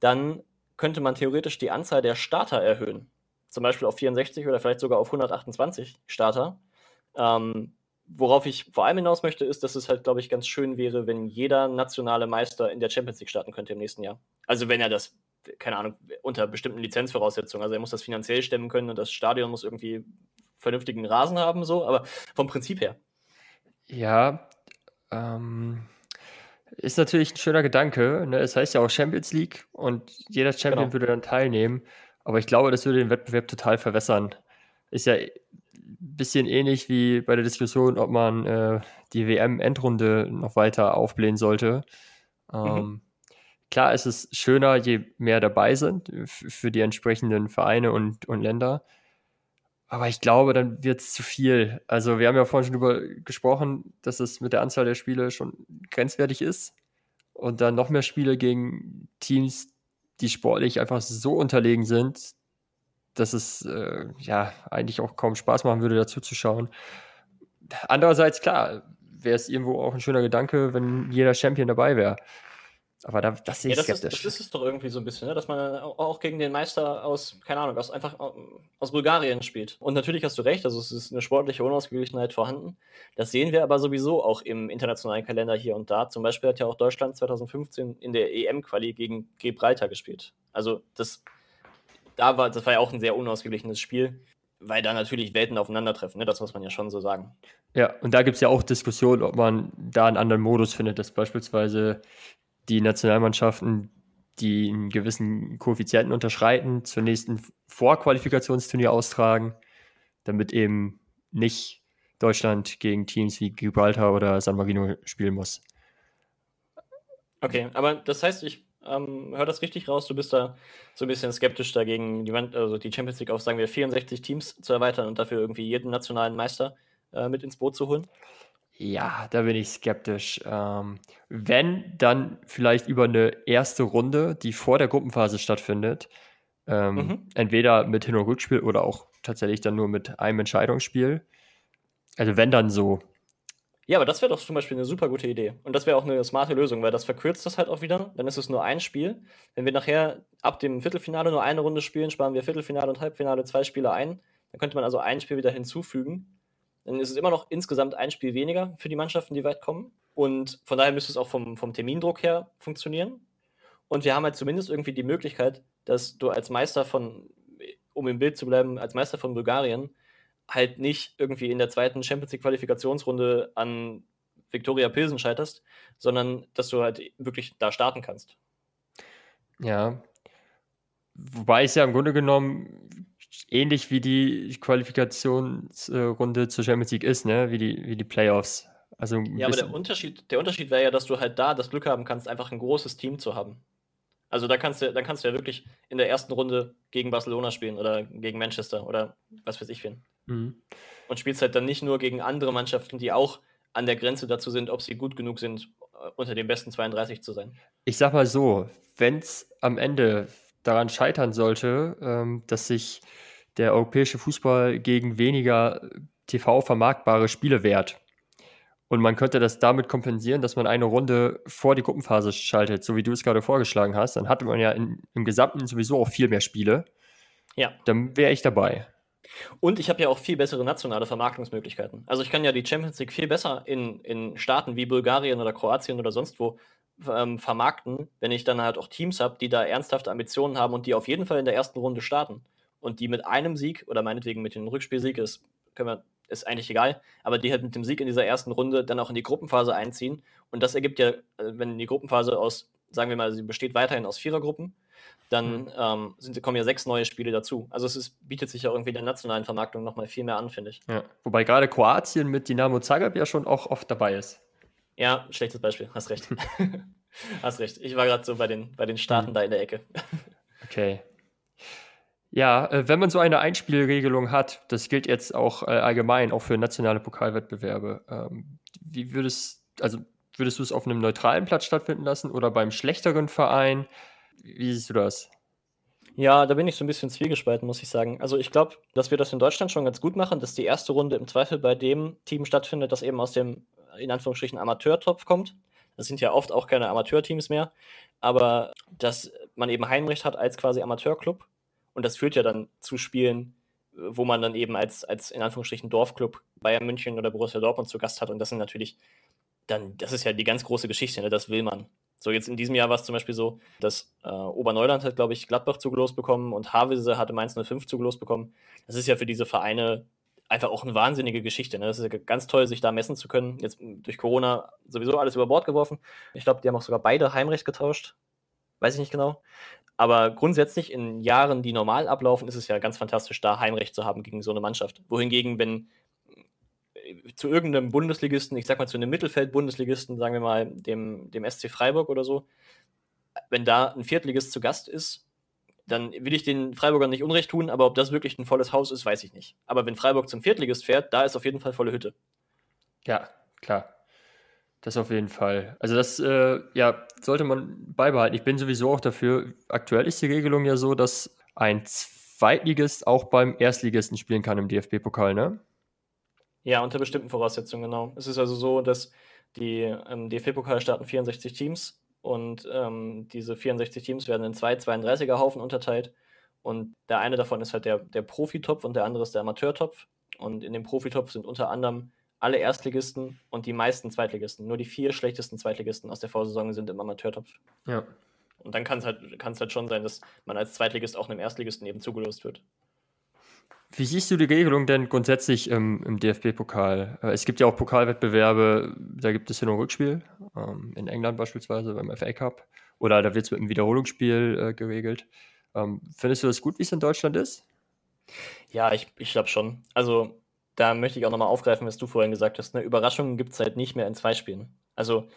dann könnte man theoretisch die Anzahl der Starter erhöhen. Zum Beispiel auf 64 oder vielleicht sogar auf 128 Starter. Ähm, worauf ich vor allem hinaus möchte, ist, dass es halt, glaube ich, ganz schön wäre, wenn jeder nationale Meister in der Champions League starten könnte im nächsten Jahr. Also wenn er das keine Ahnung, unter bestimmten Lizenzvoraussetzungen. Also er muss das finanziell stemmen können und das Stadion muss irgendwie vernünftigen Rasen haben, so, aber vom Prinzip her. Ja, ähm, ist natürlich ein schöner Gedanke. Ne? Es heißt ja auch Champions League und jeder Champion genau. würde dann teilnehmen. Aber ich glaube, das würde den Wettbewerb total verwässern. Ist ja bisschen ähnlich wie bei der Diskussion, ob man äh, die WM-Endrunde noch weiter aufblähen sollte. Mhm. Ähm, mhm. Klar ist es schöner, je mehr dabei sind für die entsprechenden Vereine und, und Länder. Aber ich glaube, dann wird es zu viel. Also, wir haben ja vorhin schon darüber gesprochen, dass es mit der Anzahl der Spiele schon grenzwertig ist. Und dann noch mehr Spiele gegen Teams, die sportlich einfach so unterlegen sind, dass es äh, ja eigentlich auch kaum Spaß machen würde, dazu zu schauen. Andererseits, klar, wäre es irgendwo auch ein schöner Gedanke, wenn jeder Champion dabei wäre. Aber da, das sehe ich ja, das skeptisch. Ist, das ist es doch irgendwie so ein bisschen, ne? dass man auch gegen den Meister aus, keine Ahnung, aus einfach aus Bulgarien spielt. Und natürlich hast du recht, also es ist eine sportliche Unausgeglichenheit vorhanden. Das sehen wir aber sowieso auch im internationalen Kalender hier und da. Zum Beispiel hat ja auch Deutschland 2015 in der EM-Quali gegen Gibraltar gespielt. Also das, da war, das war ja auch ein sehr unausgeglichenes Spiel. weil da natürlich Welten aufeinandertreffen, ne? das muss man ja schon so sagen. Ja, und da gibt es ja auch Diskussionen, ob man da einen anderen Modus findet, dass beispielsweise die Nationalmannschaften, die einen gewissen Koeffizienten unterschreiten, zur nächsten Vorqualifikationsturnier austragen, damit eben nicht Deutschland gegen Teams wie Gibraltar oder San Marino spielen muss. Okay, aber das heißt, ich ähm, hör das richtig raus, du bist da so ein bisschen skeptisch dagegen, die, also die Champions League auf, sagen wir, 64 Teams zu erweitern und dafür irgendwie jeden nationalen Meister äh, mit ins Boot zu holen? Ja, da bin ich skeptisch. Ähm, wenn, dann vielleicht über eine erste Runde, die vor der Gruppenphase stattfindet. Ähm, mhm. Entweder mit Hin- und Rückspiel oder auch tatsächlich dann nur mit einem Entscheidungsspiel. Also wenn dann so. Ja, aber das wäre doch zum Beispiel eine super gute Idee. Und das wäre auch eine smarte Lösung, weil das verkürzt das halt auch wieder. Dann ist es nur ein Spiel. Wenn wir nachher ab dem Viertelfinale nur eine Runde spielen, sparen wir Viertelfinale und Halbfinale zwei Spiele ein. Dann könnte man also ein Spiel wieder hinzufügen. Dann ist es immer noch insgesamt ein Spiel weniger für die Mannschaften, die weit kommen. Und von daher müsste es auch vom, vom Termindruck her funktionieren. Und wir haben halt zumindest irgendwie die Möglichkeit, dass du als Meister von, um im Bild zu bleiben, als Meister von Bulgarien halt nicht irgendwie in der zweiten Champions League Qualifikationsrunde an Viktoria Pilsen scheiterst, sondern dass du halt wirklich da starten kannst. Ja. Wobei es ja im Grunde genommen ähnlich wie die Qualifikationsrunde zur Champions League ist, ne? Wie die, wie die Playoffs. Also ja, aber der Unterschied, der Unterschied wäre ja, dass du halt da das Glück haben kannst, einfach ein großes Team zu haben. Also da kannst du, dann kannst du ja wirklich in der ersten Runde gegen Barcelona spielen oder gegen Manchester oder was weiß ich wen. Mhm. Und spielst halt dann nicht nur gegen andere Mannschaften, die auch an der Grenze dazu sind, ob sie gut genug sind, äh, unter den besten 32 zu sein. Ich sag mal so, wenn es am Ende daran scheitern sollte, ähm, dass sich der europäische Fußball gegen weniger TV-vermarktbare Spiele wehrt, und man könnte das damit kompensieren, dass man eine Runde vor die Gruppenphase schaltet, so wie du es gerade vorgeschlagen hast. Dann hatte man ja in, im Gesamten sowieso auch viel mehr Spiele. Ja. Dann wäre ich dabei. Und ich habe ja auch viel bessere nationale Vermarktungsmöglichkeiten. Also ich kann ja die Champions League viel besser in, in Staaten wie Bulgarien oder Kroatien oder sonst wo ähm, vermarkten, wenn ich dann halt auch Teams habe, die da ernsthafte Ambitionen haben und die auf jeden Fall in der ersten Runde starten. Und die mit einem Sieg oder meinetwegen mit dem Rückspielsieg ist, können wir ist eigentlich egal, aber die halt mit dem Sieg in dieser ersten Runde dann auch in die Gruppenphase einziehen. Und das ergibt ja, äh, wenn die Gruppenphase aus, sagen wir mal, sie besteht weiterhin aus Vierergruppen, dann mhm. ähm, sind, kommen ja sechs neue Spiele dazu. Also es ist, bietet sich ja irgendwie der nationalen Vermarktung nochmal viel mehr an, finde ich. Ja. Wobei gerade Kroatien mit Dynamo Zagreb ja schon auch oft dabei ist. Ja, schlechtes Beispiel, hast recht. hast recht. Ich war gerade so bei den, bei den Staaten mhm. da in der Ecke. okay. Ja, äh, wenn man so eine Einspielregelung hat, das gilt jetzt auch äh, allgemein, auch für nationale Pokalwettbewerbe, ähm, wie würdest, also würdest du es auf einem neutralen Platz stattfinden lassen oder beim schlechteren Verein? Wie siehst du das? Ja, da bin ich so ein bisschen zwiegespalten, muss ich sagen. Also ich glaube, dass wir das in Deutschland schon ganz gut machen, dass die erste Runde im Zweifel bei dem Team stattfindet, das eben aus dem, in Anführungsstrichen, Amateurtopf kommt. Das sind ja oft auch keine Amateurteams mehr, aber dass man eben Heimrecht hat als quasi Amateurclub und das führt ja dann zu Spielen, wo man dann eben als, als in Anführungsstrichen Dorfclub Bayern München oder Borussia Dortmund zu Gast hat. Und das sind natürlich dann, das ist ja die ganz große Geschichte, ne? das will man. So, jetzt in diesem Jahr war es zum Beispiel so, dass äh, Oberneuland hat, glaube ich, Gladbach zugelost bekommen und Havelse hatte Mainz 05 zugelost bekommen. Das ist ja für diese Vereine einfach auch eine wahnsinnige Geschichte. Ne? Das ist ja ganz toll, sich da messen zu können. Jetzt durch Corona sowieso alles über Bord geworfen. Ich glaube, die haben auch sogar beide Heimrecht getauscht. Weiß ich nicht genau. Aber grundsätzlich in Jahren, die normal ablaufen, ist es ja ganz fantastisch, da Heimrecht zu haben gegen so eine Mannschaft. Wohingegen, wenn zu irgendeinem Bundesligisten, ich sag mal zu einem Mittelfeld-Bundesligisten, sagen wir mal dem, dem SC Freiburg oder so, wenn da ein Viertligist zu Gast ist, dann will ich den Freiburgern nicht Unrecht tun, aber ob das wirklich ein volles Haus ist, weiß ich nicht. Aber wenn Freiburg zum Viertligist fährt, da ist auf jeden Fall volle Hütte. Ja, klar. Das auf jeden Fall. Also das äh, ja, sollte man beibehalten. Ich bin sowieso auch dafür. Aktuell ist die Regelung ja so, dass ein Zweitligist auch beim Erstligisten spielen kann im DFB-Pokal, ne? Ja, unter bestimmten Voraussetzungen, genau. Es ist also so, dass die ähm, DFB-Pokal starten 64 Teams und ähm, diese 64 Teams werden in zwei 32er-Haufen unterteilt. Und der eine davon ist halt der, der Profitopf und der andere ist der Amateurtopf. Und in dem Profitopf sind unter anderem alle Erstligisten und die meisten Zweitligisten. Nur die vier schlechtesten Zweitligisten aus der Vorsaison sind im Amateurtopf. Ja. Und dann kann es halt, halt schon sein, dass man als Zweitligist auch einem Erstligisten eben zugelost wird. Wie siehst du die Regelung denn grundsätzlich im, im DFB-Pokal? Äh, es gibt ja auch Pokalwettbewerbe, da gibt es Hin- und Rückspiel, ähm, in England beispielsweise beim FA Cup, oder da wird es mit einem Wiederholungsspiel äh, geregelt. Ähm, findest du das gut, wie es in Deutschland ist? Ja, ich, ich glaube schon. Also da möchte ich auch nochmal aufgreifen, was du vorhin gesagt hast. Ne? Überraschungen gibt es halt nicht mehr in zwei Spielen. Also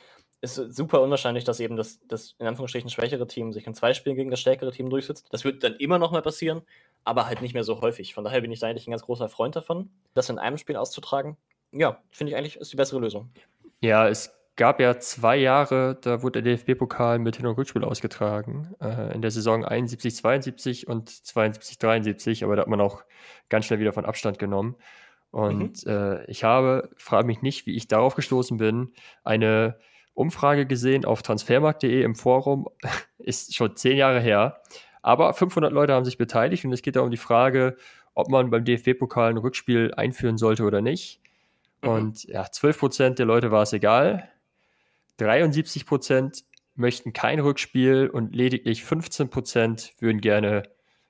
ist super unwahrscheinlich, dass eben das, das in Anführungsstrichen schwächere Team sich in zwei Spielen gegen das stärkere Team durchsetzt. Das wird dann immer noch mal passieren, aber halt nicht mehr so häufig. Von daher bin ich da eigentlich ein ganz großer Freund davon, das in einem Spiel auszutragen. Ja, finde ich eigentlich ist die bessere Lösung. Ja, es gab ja zwei Jahre, da wurde der DFB-Pokal mit Hin- und Rückspiel ausgetragen. Äh, in der Saison 71, 72 und 72, 73, aber da hat man auch ganz schnell wieder von Abstand genommen. Und mhm. äh, ich habe, frage mich nicht, wie ich darauf gestoßen bin, eine Umfrage gesehen auf transfermarkt.de im Forum, ist schon zehn Jahre her. Aber 500 Leute haben sich beteiligt und es geht da um die Frage, ob man beim DFB-Pokal ein Rückspiel einführen sollte oder nicht. Mhm. Und ja, 12 Prozent der Leute war es egal. 73 Prozent möchten kein Rückspiel und lediglich 15 Prozent würden gerne,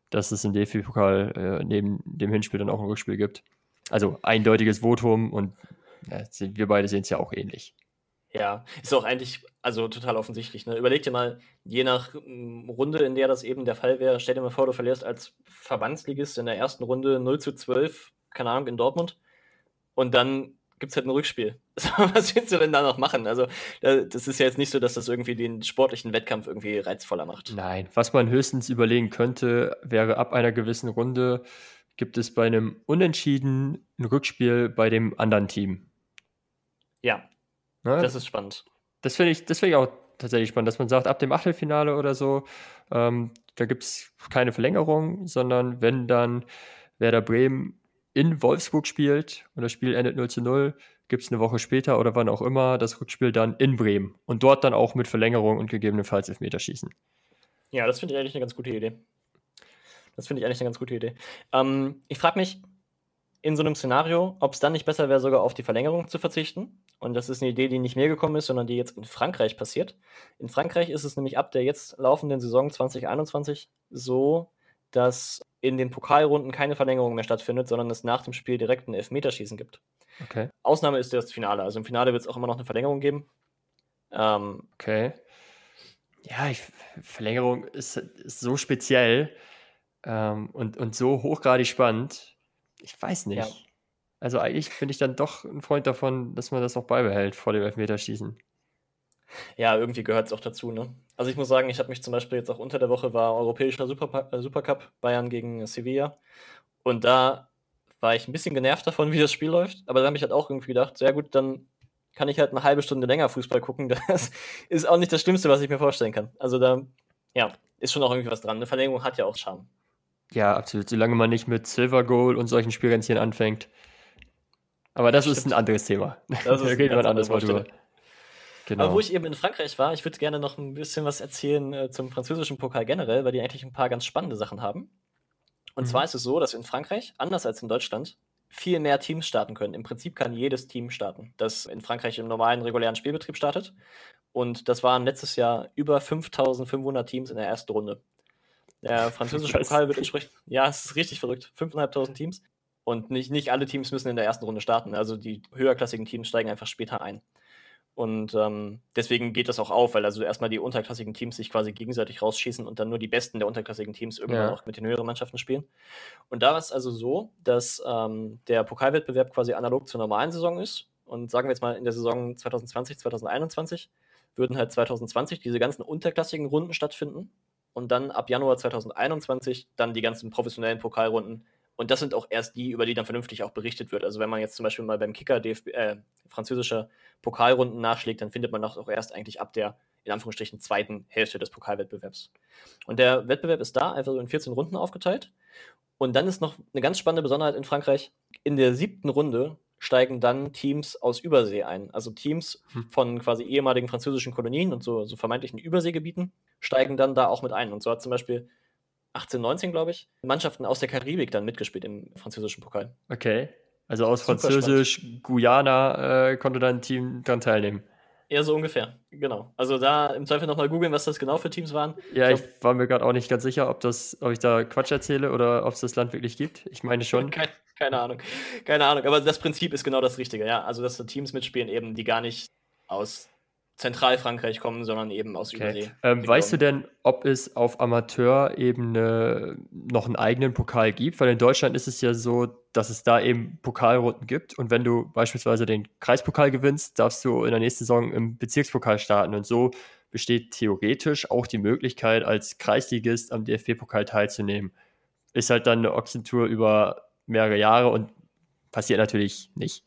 dass es im DFB-Pokal äh, neben dem Hinspiel dann auch ein Rückspiel gibt. Also eindeutiges Votum und ja, wir beide sehen es ja auch ähnlich. Ja, ist auch eigentlich, also total offensichtlich. Ne? Überleg dir mal, je nach m, mm, Runde, in der das eben der Fall wäre, stell dir mal vor, du verlierst als Verbandsligist in der ersten Runde 0 zu 12, keine Ahnung, in Dortmund. Und dann gibt es halt ein Rückspiel. Was willst du denn da noch machen? Also, das ist ja jetzt nicht so, dass das irgendwie den sportlichen Wettkampf irgendwie reizvoller macht. Nein, was man höchstens überlegen könnte, wäre ab einer gewissen Runde gibt es bei einem Unentschieden ein Rückspiel bei dem anderen Team. Ja, Ne? Das ist spannend. Das finde ich, find ich auch tatsächlich spannend, dass man sagt, ab dem Achtelfinale oder so, ähm, da gibt es keine Verlängerung, sondern wenn dann Werder Bremen in Wolfsburg spielt und das Spiel endet 0 zu 0, gibt es eine Woche später oder wann auch immer das Rückspiel dann in Bremen und dort dann auch mit Verlängerung und gegebenenfalls Elfmeterschießen. Ja, das finde ich eigentlich eine ganz gute Idee. Das finde ich eigentlich eine ganz gute Idee. Ähm, ich frage mich, in so einem Szenario, ob es dann nicht besser wäre, sogar auf die Verlängerung zu verzichten. Und das ist eine Idee, die nicht mir gekommen ist, sondern die jetzt in Frankreich passiert. In Frankreich ist es nämlich ab der jetzt laufenden Saison 2021 so, dass in den Pokalrunden keine Verlängerung mehr stattfindet, sondern es nach dem Spiel direkt ein Elfmeterschießen gibt. Okay. Ausnahme ist das Finale. Also im Finale wird es auch immer noch eine Verlängerung geben. Ähm, okay. Ja, ich, Verlängerung ist, ist so speziell ähm, und, und so hochgradig spannend ich weiß nicht. Ja. Also eigentlich bin ich dann doch ein Freund davon, dass man das auch beibehält vor dem Elfmeterschießen. Ja, irgendwie gehört es auch dazu, ne? Also ich muss sagen, ich habe mich zum Beispiel jetzt auch unter der Woche war europäischer Super, äh, Supercup Bayern gegen Sevilla. Und da war ich ein bisschen genervt davon, wie das Spiel läuft. Aber da habe ich halt auch irgendwie gedacht, sehr gut, dann kann ich halt eine halbe Stunde länger Fußball gucken. Das ist auch nicht das Schlimmste, was ich mir vorstellen kann. Also da, ja, ist schon auch irgendwie was dran. Eine Verlängerung hat ja auch Charme. Ja, absolut. Solange man nicht mit Silver Goal und solchen Spielränzchen anfängt. Aber das Stimmt. ist ein anderes Thema. Das da reden wir ein anderes Mal drüber. Genau. Aber wo ich eben in Frankreich war, ich würde gerne noch ein bisschen was erzählen äh, zum französischen Pokal generell, weil die eigentlich ein paar ganz spannende Sachen haben. Und mhm. zwar ist es so, dass in Frankreich, anders als in Deutschland, viel mehr Teams starten können. Im Prinzip kann jedes Team starten, das in Frankreich im normalen, regulären Spielbetrieb startet. Und das waren letztes Jahr über 5500 Teams in der ersten Runde. Der französische Pokal wird entsprechend, ja, es ist richtig verrückt. 5.500 Teams. Und nicht, nicht alle Teams müssen in der ersten Runde starten. Also die höherklassigen Teams steigen einfach später ein. Und ähm, deswegen geht das auch auf, weil also erstmal die unterklassigen Teams sich quasi gegenseitig rausschießen und dann nur die Besten der unterklassigen Teams irgendwann ja. auch mit den höheren Mannschaften spielen. Und da war es also so, dass ähm, der Pokalwettbewerb quasi analog zur normalen Saison ist. Und sagen wir jetzt mal in der Saison 2020, 2021 würden halt 2020 diese ganzen unterklassigen Runden stattfinden und dann ab Januar 2021 dann die ganzen professionellen Pokalrunden. Und das sind auch erst die, über die dann vernünftig auch berichtet wird. Also wenn man jetzt zum Beispiel mal beim Kicker DFB, äh, französischer Pokalrunden nachschlägt, dann findet man das auch erst eigentlich ab der, in Anführungsstrichen, zweiten Hälfte des Pokalwettbewerbs. Und der Wettbewerb ist da einfach so in 14 Runden aufgeteilt. Und dann ist noch eine ganz spannende Besonderheit in Frankreich. In der siebten Runde steigen dann Teams aus Übersee ein. Also Teams hm. von quasi ehemaligen französischen Kolonien und so, so vermeintlichen Überseegebieten steigen dann da auch mit ein. Und so hat zum Beispiel 18, 19, glaube ich, Mannschaften aus der Karibik dann mitgespielt im französischen Pokal. Okay. Also aus Französisch. Guyana äh, konnte dann ein Team dran teilnehmen. Ja, so ungefähr, genau. Also da im Zweifel nochmal googeln, was das genau für Teams waren. Ja, ich, glaub, ich war mir gerade auch nicht ganz sicher, ob, das, ob ich da Quatsch erzähle oder ob es das Land wirklich gibt. Ich meine schon. Keine, keine Ahnung. Keine Ahnung. Aber das Prinzip ist genau das Richtige, ja. Also, dass da Teams mitspielen, eben, die gar nicht aus Zentralfrankreich kommen, sondern eben aus okay. Übersee. Ähm, weißt du denn, ob es auf Amateurebene noch einen eigenen Pokal gibt? Weil in Deutschland ist es ja so, dass es da eben Pokalrunden gibt und wenn du beispielsweise den Kreispokal gewinnst, darfst du in der nächsten Saison im Bezirkspokal starten und so besteht theoretisch auch die Möglichkeit, als Kreisligist am DFB-Pokal teilzunehmen. Ist halt dann eine Ochsentour über mehrere Jahre und passiert natürlich nicht.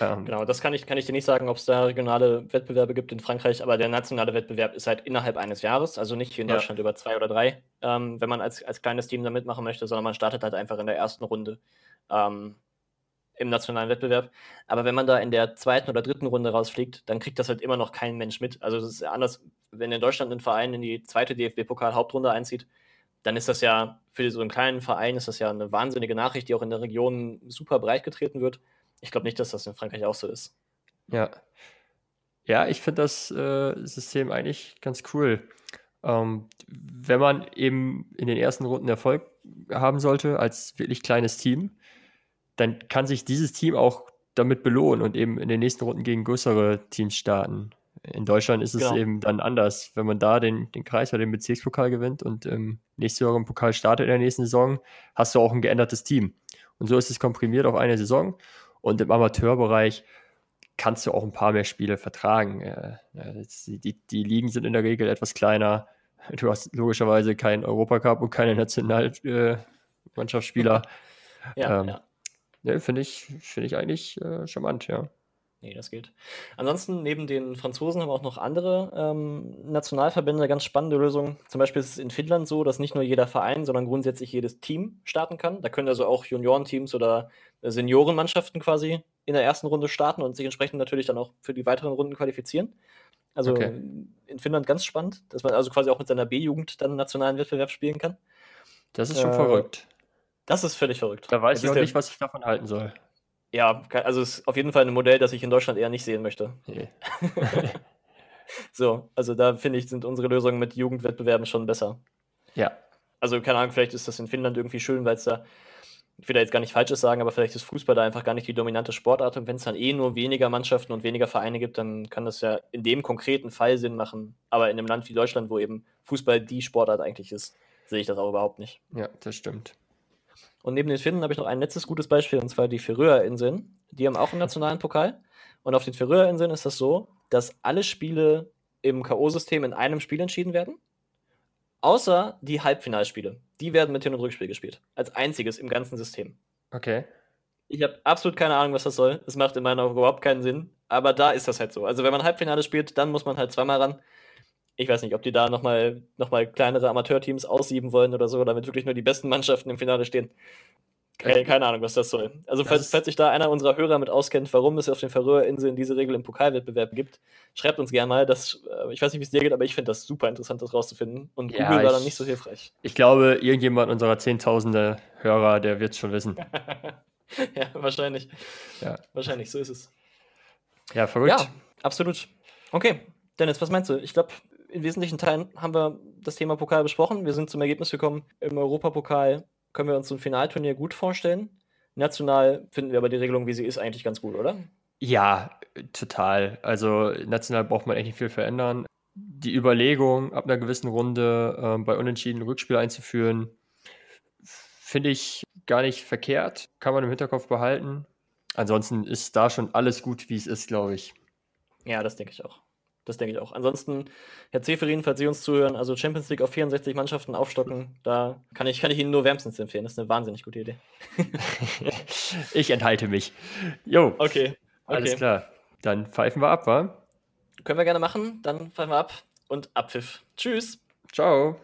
Ähm, genau, das kann ich, kann ich dir nicht sagen, ob es da regionale Wettbewerbe gibt in Frankreich, aber der nationale Wettbewerb ist halt innerhalb eines Jahres, also nicht wie in Deutschland ja. über zwei oder drei, ähm, wenn man als, als kleines Team da mitmachen möchte, sondern man startet halt einfach in der ersten Runde ähm, im nationalen Wettbewerb. Aber wenn man da in der zweiten oder dritten Runde rausfliegt, dann kriegt das halt immer noch kein Mensch mit. Also es ist anders, wenn in Deutschland ein Verein in die zweite DFB-Pokal-Hauptrunde einzieht, dann ist das ja für so einen kleinen Verein ist das ja eine wahnsinnige Nachricht, die auch in der Region super breit getreten wird. Ich glaube nicht, dass das in Frankreich auch so ist. Ja. Ja, ich finde das äh, System eigentlich ganz cool. Ähm, wenn man eben in den ersten Runden Erfolg haben sollte, als wirklich kleines Team, dann kann sich dieses Team auch damit belohnen und eben in den nächsten Runden gegen größere Teams starten. In Deutschland ist es genau. eben dann anders. Wenn man da den, den Kreis oder den Bezirkspokal gewinnt und im nächsten Jahr im Pokal startet in der nächsten Saison, hast du auch ein geändertes Team. Und so ist es komprimiert auf eine Saison. Und im Amateurbereich kannst du auch ein paar mehr Spiele vertragen. Äh, die, die Ligen sind in der Regel etwas kleiner. Du hast logischerweise keinen Europacup und keine Nationalmannschaftsspieler. ja, ähm, ja. Ne, Finde ich, find ich eigentlich äh, charmant, ja. Nee, das geht. Ansonsten, neben den Franzosen haben wir auch noch andere ähm, Nationalverbände ganz spannende Lösungen. Zum Beispiel ist es in Finnland so, dass nicht nur jeder Verein, sondern grundsätzlich jedes Team starten kann. Da können also auch Juniorenteams oder Seniorenmannschaften quasi in der ersten Runde starten und sich entsprechend natürlich dann auch für die weiteren Runden qualifizieren. Also okay. in Finnland ganz spannend, dass man also quasi auch mit seiner B-Jugend dann einen nationalen Wettbewerb spielen kann. Das ist schon äh, verrückt. Das ist völlig verrückt. Da weiß das ich auch nicht, was ich davon halten soll. Ja, also es ist auf jeden Fall ein Modell, das ich in Deutschland eher nicht sehen möchte. Nee. so, also da finde ich, sind unsere Lösungen mit Jugendwettbewerben schon besser. Ja. Also keine Ahnung, vielleicht ist das in Finnland irgendwie schön, weil es da, ich will da jetzt gar nicht Falsches sagen, aber vielleicht ist Fußball da einfach gar nicht die dominante Sportart und wenn es dann eh nur weniger Mannschaften und weniger Vereine gibt, dann kann das ja in dem konkreten Fall Sinn machen. Aber in einem Land wie Deutschland, wo eben Fußball die Sportart eigentlich ist, sehe ich das auch überhaupt nicht. Ja, das stimmt. Und neben den Finnen habe ich noch ein letztes gutes Beispiel, und zwar die Färöerinseln. Die haben auch einen nationalen Pokal. Und auf den Färöerinseln ist das so, dass alle Spiele im K.O.-System in einem Spiel entschieden werden. Außer die Halbfinalspiele. Die werden mit Hin- und Rückspiel gespielt. Als einziges im ganzen System. Okay. Ich habe absolut keine Ahnung, was das soll. Es macht in meiner Augen überhaupt keinen Sinn. Aber da ist das halt so. Also, wenn man Halbfinale spielt, dann muss man halt zweimal ran ich weiß nicht, ob die da nochmal noch mal kleinere Amateurteams aussieben wollen oder so, damit wirklich nur die besten Mannschaften im Finale stehen. Keine, keine Ahnung, was das soll. Also, falls, falls sich da einer unserer Hörer mit auskennt, warum es auf den Färöerinseln diese Regel im Pokalwettbewerb gibt, schreibt uns gerne mal. Das, äh, ich weiß nicht, wie es dir geht, aber ich finde das super interessant, das rauszufinden. Und ja, Google war dann nicht so hilfreich. Ich glaube, irgendjemand unserer Zehntausende Hörer, der wird es schon wissen. ja, wahrscheinlich. Ja. Wahrscheinlich, so ist es. Ja, verrückt. Ja, absolut. Okay, Dennis, was meinst du? Ich glaube, in wesentlichen Teilen haben wir das Thema Pokal besprochen. Wir sind zum Ergebnis gekommen, im Europapokal können wir uns so ein Finalturnier gut vorstellen. National finden wir aber die Regelung, wie sie ist, eigentlich ganz gut, oder? Ja, total. Also national braucht man echt nicht viel verändern. Die Überlegung, ab einer gewissen Runde äh, bei Unentschieden ein Rückspiel einzuführen, finde ich gar nicht verkehrt. Kann man im Hinterkopf behalten. Ansonsten ist da schon alles gut, wie es ist, glaube ich. Ja, das denke ich auch. Das denke ich auch. Ansonsten, Herr Zeferin, falls Sie uns zuhören, also Champions League auf 64 Mannschaften aufstocken, da kann ich, kann ich Ihnen nur wärmstens empfehlen. Das ist eine wahnsinnig gute Idee. ich enthalte mich. Jo. Okay. okay. Alles klar. Dann pfeifen wir ab, wa? Können wir gerne machen. Dann pfeifen wir ab und Abpfiff. Tschüss. Ciao.